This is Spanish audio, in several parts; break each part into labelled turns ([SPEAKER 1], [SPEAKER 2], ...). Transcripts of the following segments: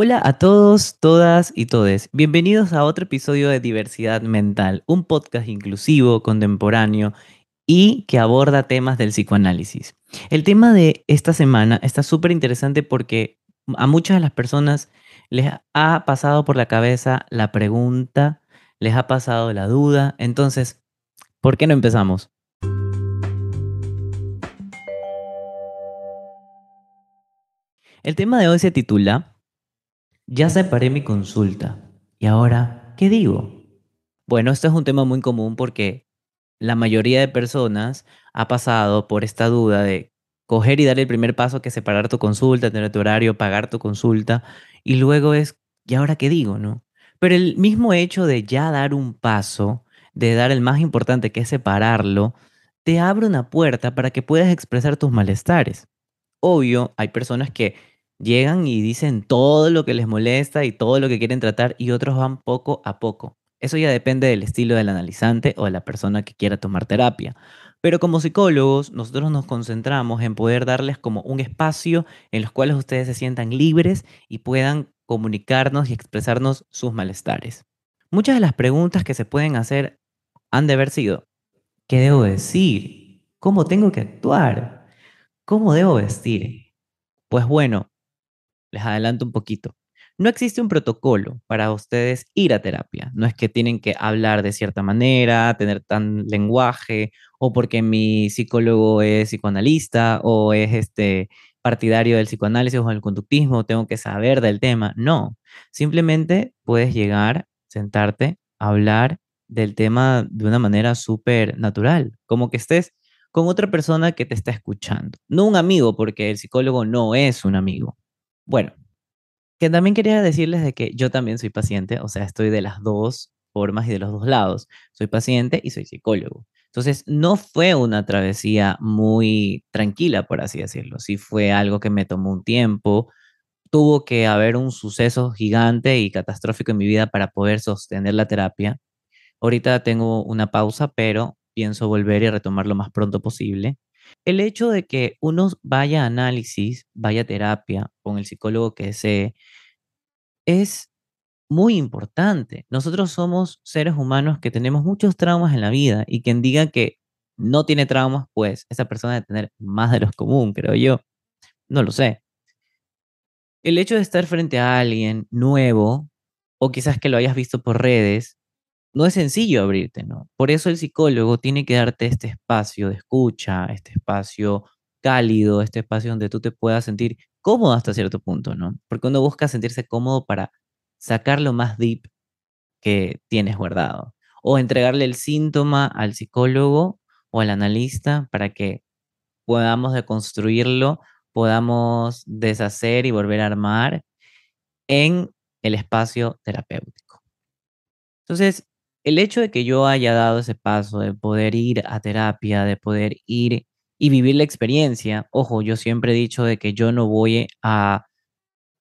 [SPEAKER 1] Hola a todos, todas y todes. Bienvenidos a otro episodio de Diversidad Mental, un podcast inclusivo, contemporáneo y que aborda temas del psicoanálisis. El tema de esta semana está súper interesante porque a muchas de las personas les ha pasado por la cabeza la pregunta, les ha pasado la duda. Entonces, ¿por qué no empezamos? El tema de hoy se titula Ya separé mi consulta. ¿Y ahora qué digo? Bueno, esto es un tema muy común porque la mayoría de personas ha pasado por esta duda de coger y dar el primer paso que es separar tu consulta, tener tu horario, pagar tu consulta y luego es, ¿y ahora qué digo? ¿No? Pero el mismo hecho de ya dar un paso, de dar el más importante que es separarlo, te abre una puerta para que puedas expresar tus malestares. Obvio, hay personas que llegan y dicen todo lo que les molesta y todo lo que quieren tratar y otros van poco a poco. Eso ya depende del estilo del analizante o de la persona que quiera tomar terapia. Pero como psicólogos, nosotros nos concentramos en poder darles como un espacio en los cuales ustedes se sientan libres y puedan comunicarnos y expresarnos sus malestares. Muchas de las preguntas que se pueden hacer han de haber sido, ¿qué debo decir? ¿Cómo tengo que actuar? ¿Cómo debo vestir? Pues bueno, les adelanto un poquito. No existe un protocolo para ustedes ir a terapia. No es que tienen que hablar de cierta manera, tener tan lenguaje, o porque mi psicólogo es psicoanalista o es este partidario del psicoanálisis o del conductismo, tengo que saber del tema. No, simplemente puedes llegar, sentarte, hablar del tema de una manera súper natural, como que estés con otra persona que te está escuchando. No un amigo, porque el psicólogo no es un amigo. Bueno, que también quería decirles de que yo también soy paciente, o sea, estoy de las dos formas y de los dos lados. Soy paciente y soy psicólogo. Entonces, no fue una travesía muy tranquila, por así decirlo. Sí fue algo que me tomó un tiempo. Tuvo que haber un suceso gigante y catastrófico en mi vida para poder sostener la terapia. Ahorita tengo una pausa, pero pienso volver y retomar lo más pronto posible. El hecho de que uno vaya a análisis, vaya a terapia con el psicólogo que desee, es muy importante. Nosotros somos seres humanos que tenemos muchos traumas en la vida y quien diga que no tiene traumas, pues esa persona debe tener más de los común, creo yo. No lo sé. El hecho de estar frente a alguien nuevo, o quizás que lo hayas visto por redes, no es sencillo abrirte, ¿no? Por eso el psicólogo tiene que darte este espacio de escucha, este espacio cálido, este espacio donde tú te puedas sentir cómodo hasta cierto punto, ¿no? Porque uno busca sentirse cómodo para sacar lo más deep que tienes guardado o entregarle el síntoma al psicólogo o al analista para que podamos deconstruirlo, podamos deshacer y volver a armar en el espacio terapéutico. Entonces, el hecho de que yo haya dado ese paso de poder ir a terapia, de poder ir y vivir la experiencia, ojo, yo siempre he dicho de que yo no voy a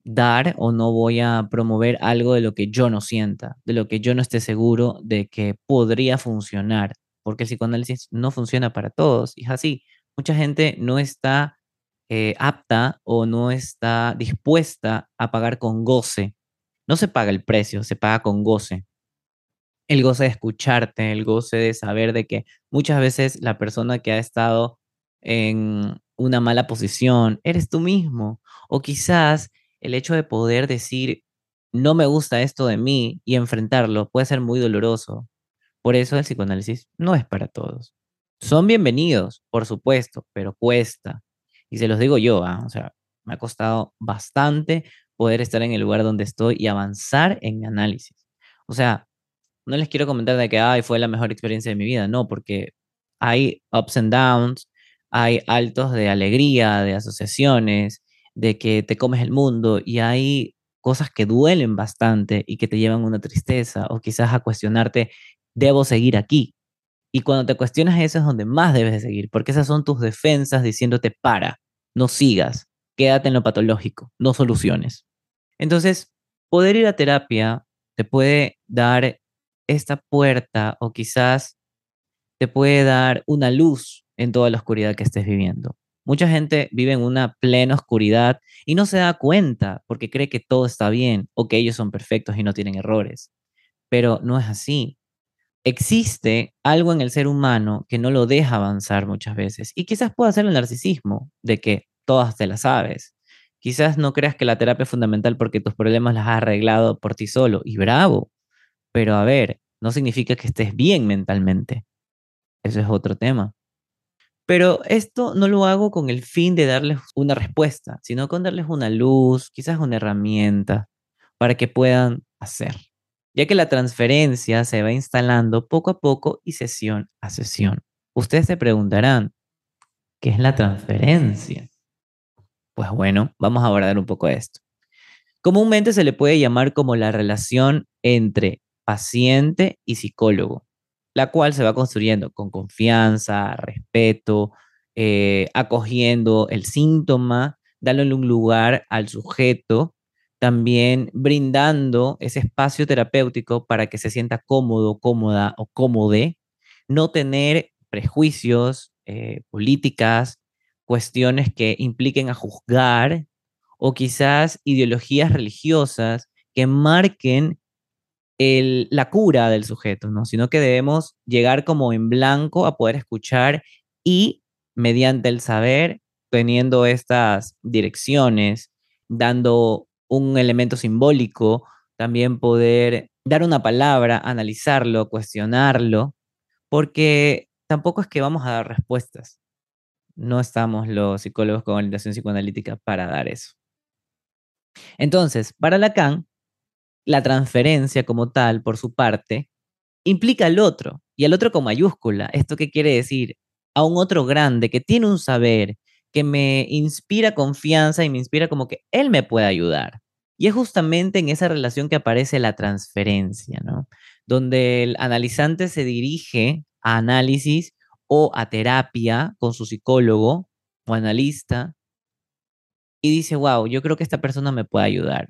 [SPEAKER 1] dar o no voy a promover algo de lo que yo no sienta, de lo que yo no esté seguro de que podría funcionar, porque el psicoanálisis no funciona para todos y es así. Mucha gente no está eh, apta o no está dispuesta a pagar con goce. No se paga el precio, se paga con goce el goce de escucharte, el goce de saber de que muchas veces la persona que ha estado en una mala posición eres tú mismo. O quizás el hecho de poder decir, no me gusta esto de mí y enfrentarlo puede ser muy doloroso. Por eso el psicoanálisis no es para todos. Son bienvenidos, por supuesto, pero cuesta. Y se los digo yo, ¿ah? o sea, me ha costado bastante poder estar en el lugar donde estoy y avanzar en mi análisis. O sea, no les quiero comentar de que Ay, fue la mejor experiencia de mi vida, no, porque hay ups and downs, hay altos de alegría, de asociaciones, de que te comes el mundo y hay cosas que duelen bastante y que te llevan a una tristeza o quizás a cuestionarte, ¿debo seguir aquí? Y cuando te cuestionas eso es donde más debes de seguir, porque esas son tus defensas diciéndote, para, no sigas, quédate en lo patológico, no soluciones. Entonces, poder ir a terapia te puede dar esta puerta o quizás te puede dar una luz en toda la oscuridad que estés viviendo. Mucha gente vive en una plena oscuridad y no se da cuenta porque cree que todo está bien o que ellos son perfectos y no tienen errores. Pero no es así. Existe algo en el ser humano que no lo deja avanzar muchas veces y quizás pueda ser el narcisismo, de que todas te las sabes. Quizás no creas que la terapia es fundamental porque tus problemas las has arreglado por ti solo y bravo. Pero a ver, no significa que estés bien mentalmente. Eso es otro tema. Pero esto no lo hago con el fin de darles una respuesta, sino con darles una luz, quizás una herramienta para que puedan hacer, ya que la transferencia se va instalando poco a poco y sesión a sesión. Ustedes se preguntarán, ¿qué es la transferencia? Pues bueno, vamos a abordar un poco esto. Comúnmente se le puede llamar como la relación entre paciente y psicólogo la cual se va construyendo con confianza, respeto, eh, acogiendo el síntoma, dándole un lugar al sujeto, también brindando ese espacio terapéutico para que se sienta cómodo, cómoda o cómode, no tener prejuicios, eh, políticas, cuestiones que impliquen a juzgar o quizás ideologías religiosas que marquen la cura del sujeto, ¿no? Sino que debemos llegar como en blanco a poder escuchar y mediante el saber, teniendo estas direcciones, dando un elemento simbólico, también poder dar una palabra, analizarlo, cuestionarlo, porque tampoco es que vamos a dar respuestas. No estamos los psicólogos con orientación psicoanalítica para dar eso. Entonces, para Lacan, la transferencia como tal, por su parte, implica al otro, y al otro con mayúscula. ¿Esto qué quiere decir? A un otro grande que tiene un saber, que me inspira confianza y me inspira como que él me puede ayudar. Y es justamente en esa relación que aparece la transferencia, ¿no? Donde el analizante se dirige a análisis o a terapia con su psicólogo o analista y dice, wow, yo creo que esta persona me puede ayudar.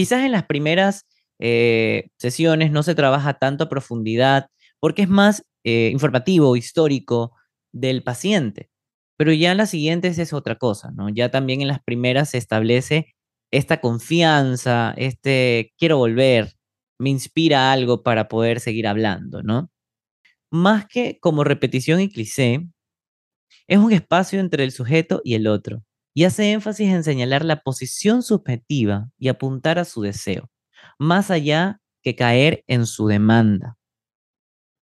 [SPEAKER 1] Quizás en las primeras eh, sesiones no se trabaja tanto a profundidad porque es más eh, informativo, histórico del paciente, pero ya en las siguientes es otra cosa, ¿no? Ya también en las primeras se establece esta confianza, este quiero volver, me inspira algo para poder seguir hablando, ¿no? Más que como repetición y cliché, es un espacio entre el sujeto y el otro, y hace énfasis en señalar la posición subjetiva y apuntar a su deseo, más allá que caer en su demanda.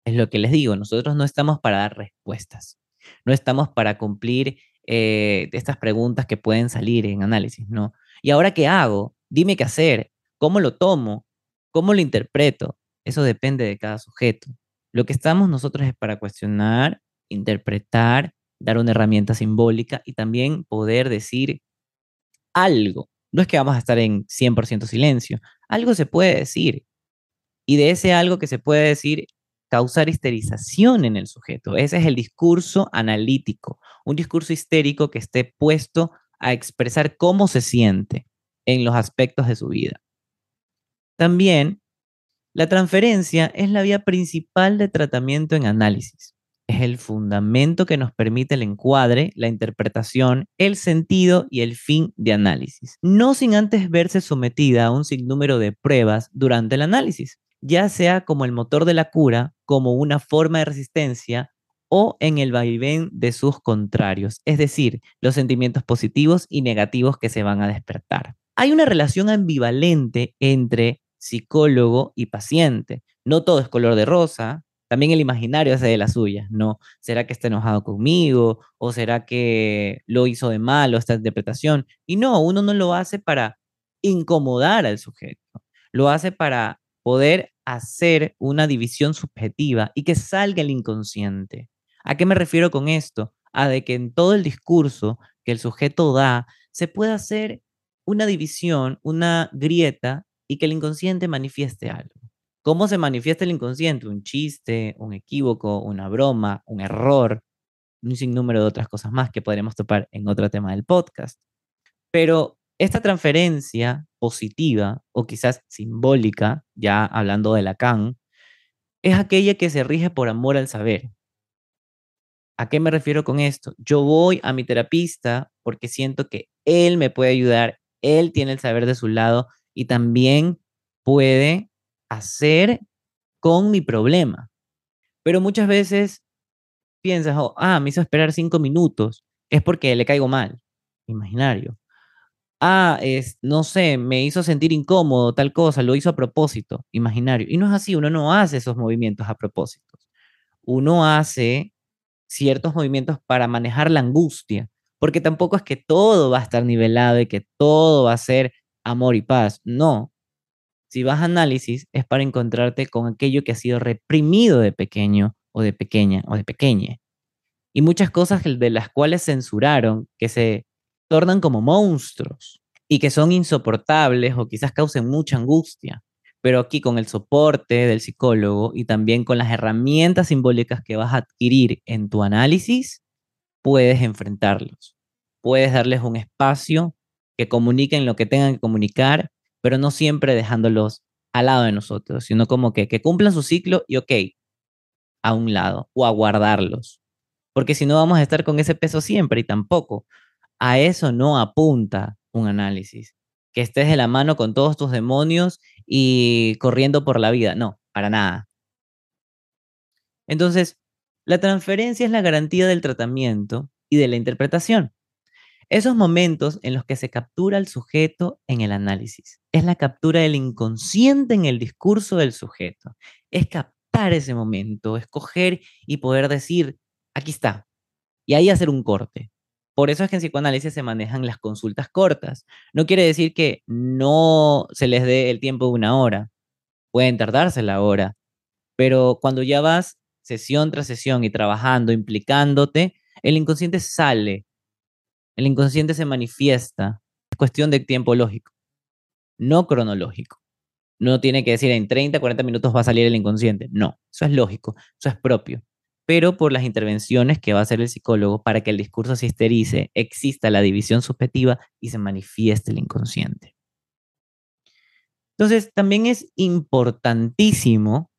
[SPEAKER 1] Es lo que les digo, nosotros no estamos para dar respuestas, no estamos para cumplir eh, estas preguntas que pueden salir en análisis, ¿no? ¿Y ahora qué hago? Dime qué hacer, cómo lo tomo, cómo lo interpreto. Eso depende de cada sujeto. Lo que estamos nosotros es para cuestionar, interpretar dar una herramienta simbólica y también poder decir algo. No es que vamos a estar en 100% silencio, algo se puede decir. Y de ese algo que se puede decir, causar histerización en el sujeto. Ese es el discurso analítico, un discurso histérico que esté puesto a expresar cómo se siente en los aspectos de su vida. También, la transferencia es la vía principal de tratamiento en análisis es el fundamento que nos permite el encuadre, la interpretación, el sentido y el fin de análisis, no sin antes verse sometida a un sinnúmero de pruebas durante el análisis, ya sea como el motor de la cura, como una forma de resistencia o en el vaivén de sus contrarios, es decir, los sentimientos positivos y negativos que se van a despertar. Hay una relación ambivalente entre psicólogo y paciente. No todo es color de rosa, también el imaginario hace de las suyas, ¿no? ¿Será que está enojado conmigo? ¿O será que lo hizo de malo esta interpretación? Y no, uno no lo hace para incomodar al sujeto, lo hace para poder hacer una división subjetiva y que salga el inconsciente. ¿A qué me refiero con esto? A de que en todo el discurso que el sujeto da se pueda hacer una división, una grieta y que el inconsciente manifieste algo. ¿Cómo se manifiesta el inconsciente? Un chiste, un equívoco, una broma, un error, un sinnúmero de otras cosas más que podremos topar en otro tema del podcast. Pero esta transferencia positiva o quizás simbólica, ya hablando de Lacan, es aquella que se rige por amor al saber. ¿A qué me refiero con esto? Yo voy a mi terapista porque siento que él me puede ayudar, él tiene el saber de su lado y también puede hacer con mi problema. Pero muchas veces piensas, oh, ah, me hizo esperar cinco minutos, es porque le caigo mal, imaginario. Ah, es, no sé, me hizo sentir incómodo, tal cosa, lo hizo a propósito, imaginario. Y no es así, uno no hace esos movimientos a propósito. Uno hace ciertos movimientos para manejar la angustia, porque tampoco es que todo va a estar nivelado y que todo va a ser amor y paz. No. Si vas a análisis es para encontrarte con aquello que ha sido reprimido de pequeño o de pequeña o de pequeña. Y muchas cosas de las cuales censuraron, que se tornan como monstruos y que son insoportables o quizás causen mucha angustia. Pero aquí con el soporte del psicólogo y también con las herramientas simbólicas que vas a adquirir en tu análisis, puedes enfrentarlos. Puedes darles un espacio que comuniquen lo que tengan que comunicar, pero no siempre dejándolos al lado de nosotros, sino como que, que cumplan su ciclo y ok, a un lado o a guardarlos. Porque si no vamos a estar con ese peso siempre y tampoco. A eso no apunta un análisis. Que estés de la mano con todos tus demonios y corriendo por la vida. No, para nada. Entonces, la transferencia es la garantía del tratamiento y de la interpretación. Esos momentos en los que se captura al sujeto en el análisis. Es la captura del inconsciente en el discurso del sujeto. Es captar ese momento, escoger y poder decir, aquí está. Y ahí hacer un corte. Por eso es que en psicoanálisis se manejan las consultas cortas. No quiere decir que no se les dé el tiempo de una hora. Pueden tardarse la hora. Pero cuando ya vas sesión tras sesión y trabajando, implicándote, el inconsciente sale. El inconsciente se manifiesta. Es cuestión de tiempo lógico, no cronológico. No tiene que decir en 30, 40 minutos va a salir el inconsciente. No, eso es lógico, eso es propio pero por las intervenciones que va a hacer el psicólogo para que el discurso se esterice, exista la división subjetiva y se manifieste el inconsciente. Entonces, también es importantísimo,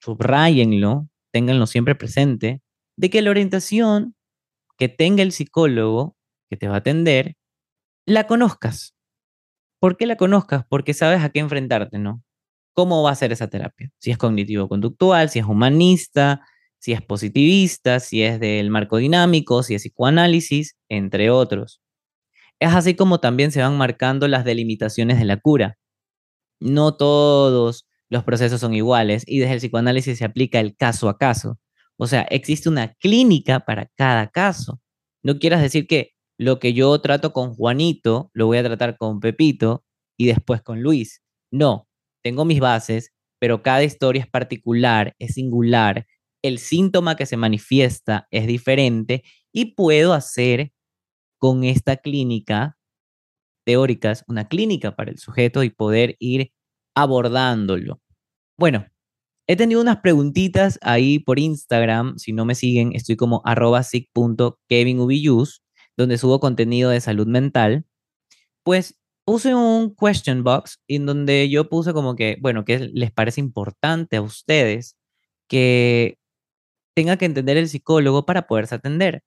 [SPEAKER 1] subrayenlo, ténganlo siempre presente, de que la orientación que tenga el psicólogo que te va a atender, la conozcas. ¿Por qué la conozcas? Porque sabes a qué enfrentarte, ¿no? ¿Cómo va a ser esa terapia? Si es cognitivo-conductual, si es humanista, si es positivista, si es del marco dinámico, si es psicoanálisis, entre otros. Es así como también se van marcando las delimitaciones de la cura. No todos los procesos son iguales y desde el psicoanálisis se aplica el caso a caso. O sea, existe una clínica para cada caso. No quieras decir que lo que yo trato con Juanito lo voy a tratar con Pepito y después con Luis. No, tengo mis bases, pero cada historia es particular, es singular el síntoma que se manifiesta es diferente y puedo hacer con esta clínica teóricas una clínica para el sujeto y poder ir abordándolo. Bueno, he tenido unas preguntitas ahí por Instagram. Si no me siguen, estoy como arroba donde subo contenido de salud mental. Pues puse un question box en donde yo puse como que, bueno, ¿qué les parece importante a ustedes que tenga que entender el psicólogo para poderse atender.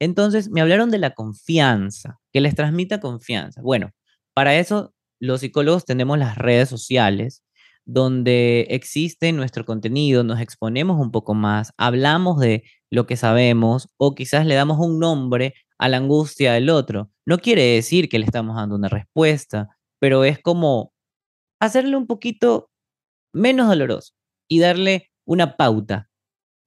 [SPEAKER 1] Entonces, me hablaron de la confianza, que les transmita confianza. Bueno, para eso los psicólogos tenemos las redes sociales donde existe nuestro contenido, nos exponemos un poco más, hablamos de lo que sabemos o quizás le damos un nombre a la angustia del otro. No quiere decir que le estamos dando una respuesta, pero es como hacerle un poquito menos doloroso y darle una pauta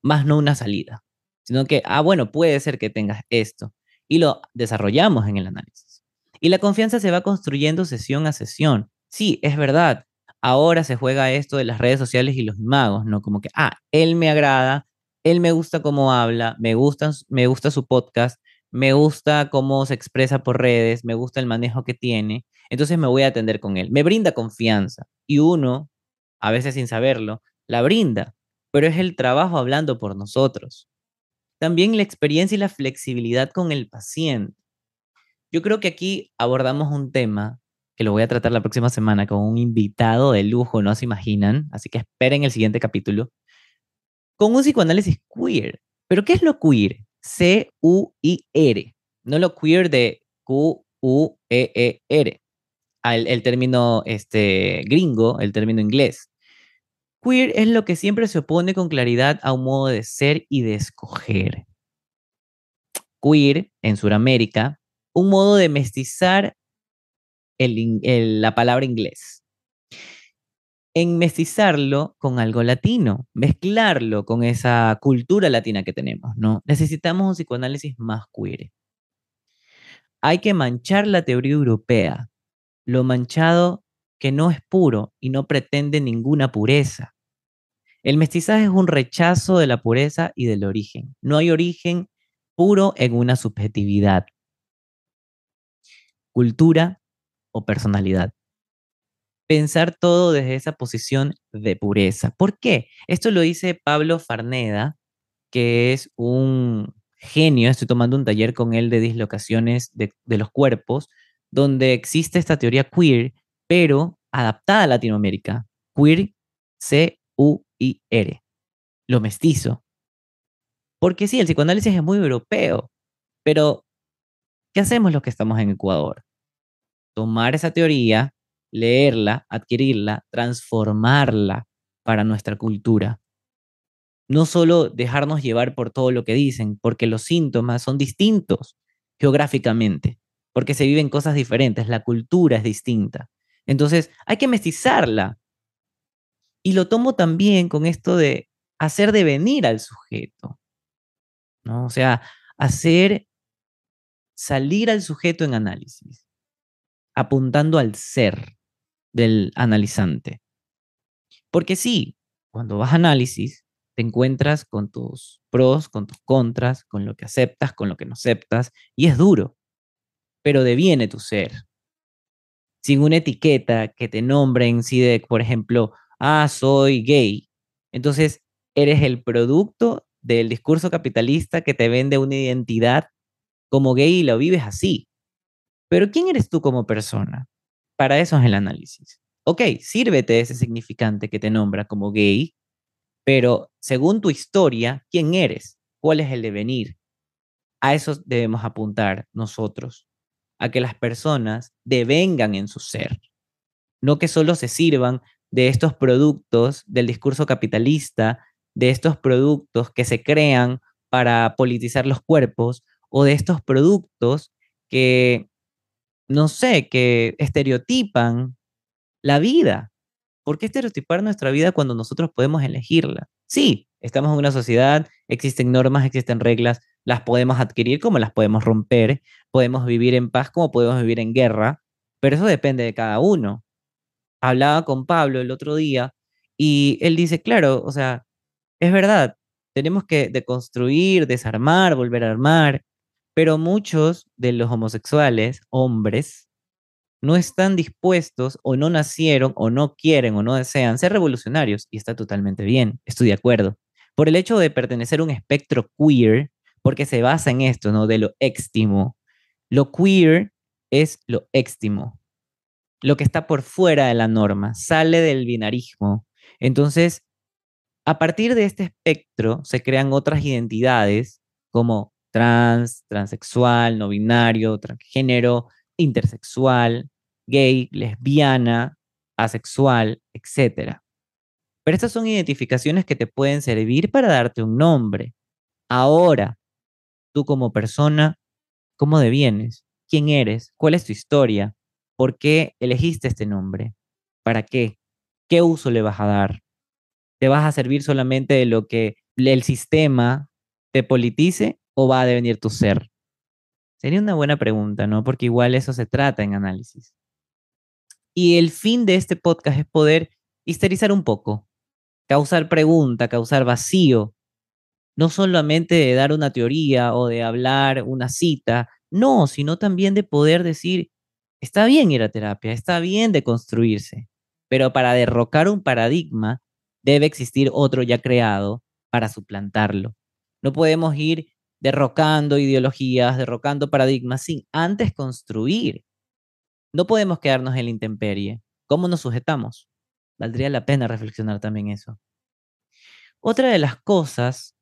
[SPEAKER 1] más no una salida, sino que, ah, bueno, puede ser que tengas esto. Y lo desarrollamos en el análisis. Y la confianza se va construyendo sesión a sesión. Sí, es verdad. Ahora se juega esto de las redes sociales y los magos, ¿no? Como que, ah, él me agrada, él me gusta cómo habla, me gusta, me gusta su podcast, me gusta cómo se expresa por redes, me gusta el manejo que tiene, entonces me voy a atender con él. Me brinda confianza y uno, a veces sin saberlo, la brinda pero es el trabajo hablando por nosotros. También la experiencia y la flexibilidad con el paciente. Yo creo que aquí abordamos un tema que lo voy a tratar la próxima semana con un invitado de lujo, no se imaginan, así que esperen el siguiente capítulo, con un psicoanálisis queer. Pero ¿qué es lo queer? C-U-I-R. No lo queer de Q-U-E-E-R. El, el, término este, gringo, el término inglés. Queer es lo que siempre se opone con claridad a un modo de ser y de escoger. Queer, en Sudamérica, un modo de mestizar la palabra inglés. En mestizarlo con algo latino, mezclarlo con esa cultura latina que tenemos, ¿no? Necesitamos un psicoanálisis más queer. Hay que manchar la teoría europea, lo manchado que no es puro y no pretende ninguna pureza. El mestizaje es un rechazo de la pureza y del origen. No hay origen puro en una subjetividad, cultura o personalidad. Pensar todo desde esa posición de pureza. ¿Por qué? Esto lo dice Pablo Farneda, que es un genio. Estoy tomando un taller con él de dislocaciones de, de los cuerpos, donde existe esta teoría queer, pero adaptada a Latinoamérica. Queer, C-U-I-R. Lo mestizo. Porque sí, el psicoanálisis es muy europeo, pero ¿qué hacemos los que estamos en Ecuador? Tomar esa teoría, leerla, adquirirla, transformarla para nuestra cultura. No solo dejarnos llevar por todo lo que dicen, porque los síntomas son distintos geográficamente, porque se viven cosas diferentes, la cultura es distinta. Entonces, hay que mestizarla. Y lo tomo también con esto de hacer devenir al sujeto. ¿no? O sea, hacer salir al sujeto en análisis, apuntando al ser del analizante. Porque sí, cuando vas a análisis, te encuentras con tus pros, con tus contras, con lo que aceptas, con lo que no aceptas, y es duro, pero deviene tu ser. Sin una etiqueta que te nombren, si de, por ejemplo, ah, soy gay, entonces eres el producto del discurso capitalista que te vende una identidad como gay y lo vives así. Pero ¿quién eres tú como persona? Para eso es el análisis. Ok, sírvete ese significante que te nombra como gay, pero según tu historia, ¿quién eres? ¿Cuál es el devenir? A eso debemos apuntar nosotros, a que las personas devengan en su ser, no que solo se sirvan de estos productos del discurso capitalista de estos productos que se crean para politizar los cuerpos o de estos productos que, no sé, que estereotipan la vida. ¿Por qué estereotipar nuestra vida cuando nosotros podemos elegirla? Sí, estamos en una sociedad, existen normas, existen reglas, las podemos adquirir como las podemos romper, podemos vivir en paz como podemos vivir en guerra, pero eso depende de cada uno. Hablaba con Pablo el otro día y él dice, claro, o sea, es verdad, tenemos que deconstruir, desarmar, volver a armar, pero muchos de los homosexuales, hombres, no están dispuestos o no nacieron o no quieren o no desean ser revolucionarios y está totalmente bien, estoy de acuerdo. Por el hecho de pertenecer a un espectro queer, porque se basa en esto, ¿no? De lo éxtimo. Lo queer es lo éxtimo, lo que está por fuera de la norma, sale del binarismo. Entonces, a partir de este espectro se crean otras identidades como trans, transexual, no binario, transgénero, intersexual, gay, lesbiana, asexual, etc. Pero estas son identificaciones que te pueden servir para darte un nombre. Ahora, tú como persona, ¿cómo devienes? ¿Quién eres? ¿Cuál es tu historia? ¿Por qué elegiste este nombre? ¿Para qué? ¿Qué uso le vas a dar? ¿Te vas a servir solamente de lo que el sistema te politice o va a devenir tu ser? Sería una buena pregunta, ¿no? Porque igual eso se trata en análisis. Y el fin de este podcast es poder histerizar un poco, causar pregunta, causar vacío, no solamente de dar una teoría o de hablar una cita, no, sino también de poder decir, está bien ir a terapia, está bien de construirse, pero para derrocar un paradigma debe existir otro ya creado para suplantarlo. No podemos ir derrocando ideologías, derrocando paradigmas sin antes construir. No podemos quedarnos en la intemperie. ¿Cómo nos sujetamos? Valdría la pena reflexionar también eso. Otra de las cosas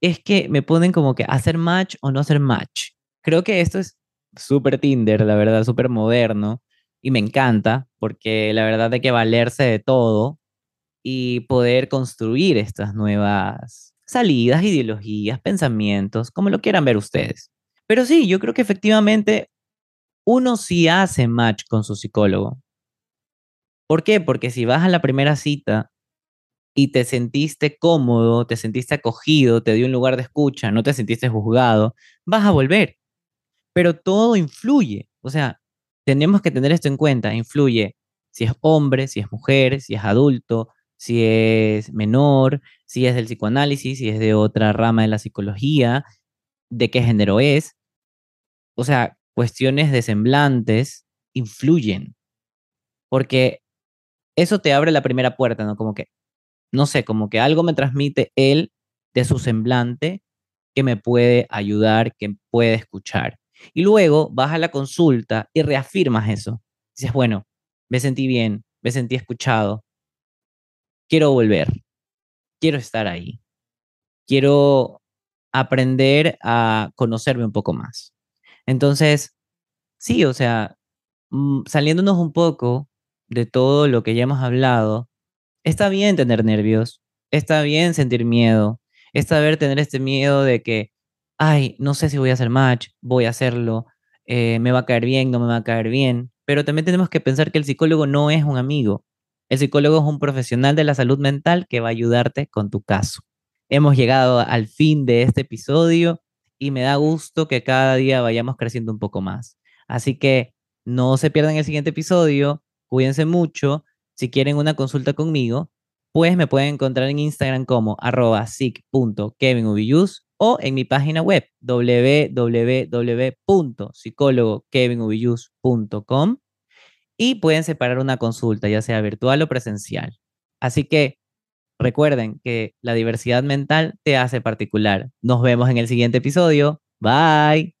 [SPEAKER 1] es que me ponen como que hacer match o no hacer match. Creo que esto es súper Tinder, la verdad, súper moderno y me encanta porque la verdad hay que valerse de todo y poder construir estas nuevas salidas, ideologías, pensamientos, como lo quieran ver ustedes. Pero sí, yo creo que efectivamente uno sí hace match con su psicólogo. ¿Por qué? Porque si vas a la primera cita y te sentiste cómodo, te sentiste acogido, te dio un lugar de escucha, no te sentiste juzgado, vas a volver. Pero todo influye. O sea, tenemos que tener esto en cuenta. Influye si es hombre, si es mujer, si es adulto, si es menor, si es del psicoanálisis, si es de otra rama de la psicología, de qué género es. O sea, cuestiones de semblantes influyen. Porque eso te abre la primera puerta, ¿no? Como que, no sé, como que algo me transmite él de su semblante que me puede ayudar, que puede escuchar. Y luego vas a la consulta y reafirmas eso. Dices, bueno, me sentí bien, me sentí escuchado, quiero volver, quiero estar ahí, quiero aprender a conocerme un poco más. Entonces, sí, o sea, mm, saliéndonos un poco de todo lo que ya hemos hablado, está bien tener nervios, está bien sentir miedo, está bien tener este miedo de que, ay, no sé si voy a hacer match, voy a hacerlo, eh, me va a caer bien, no me va a caer bien, pero también tenemos que pensar que el psicólogo no es un amigo, el psicólogo es un profesional de la salud mental que va a ayudarte con tu caso. Hemos llegado al fin de este episodio y me da gusto que cada día vayamos creciendo un poco más. Así que no se pierdan el siguiente episodio, cuídense mucho. Si quieren una consulta conmigo, pues me pueden encontrar en Instagram como arroba o en mi página web www.psicólogokevinubillus.com y pueden separar una consulta, ya sea virtual o presencial. Así que recuerden que la diversidad mental te hace particular. Nos vemos en el siguiente episodio. Bye.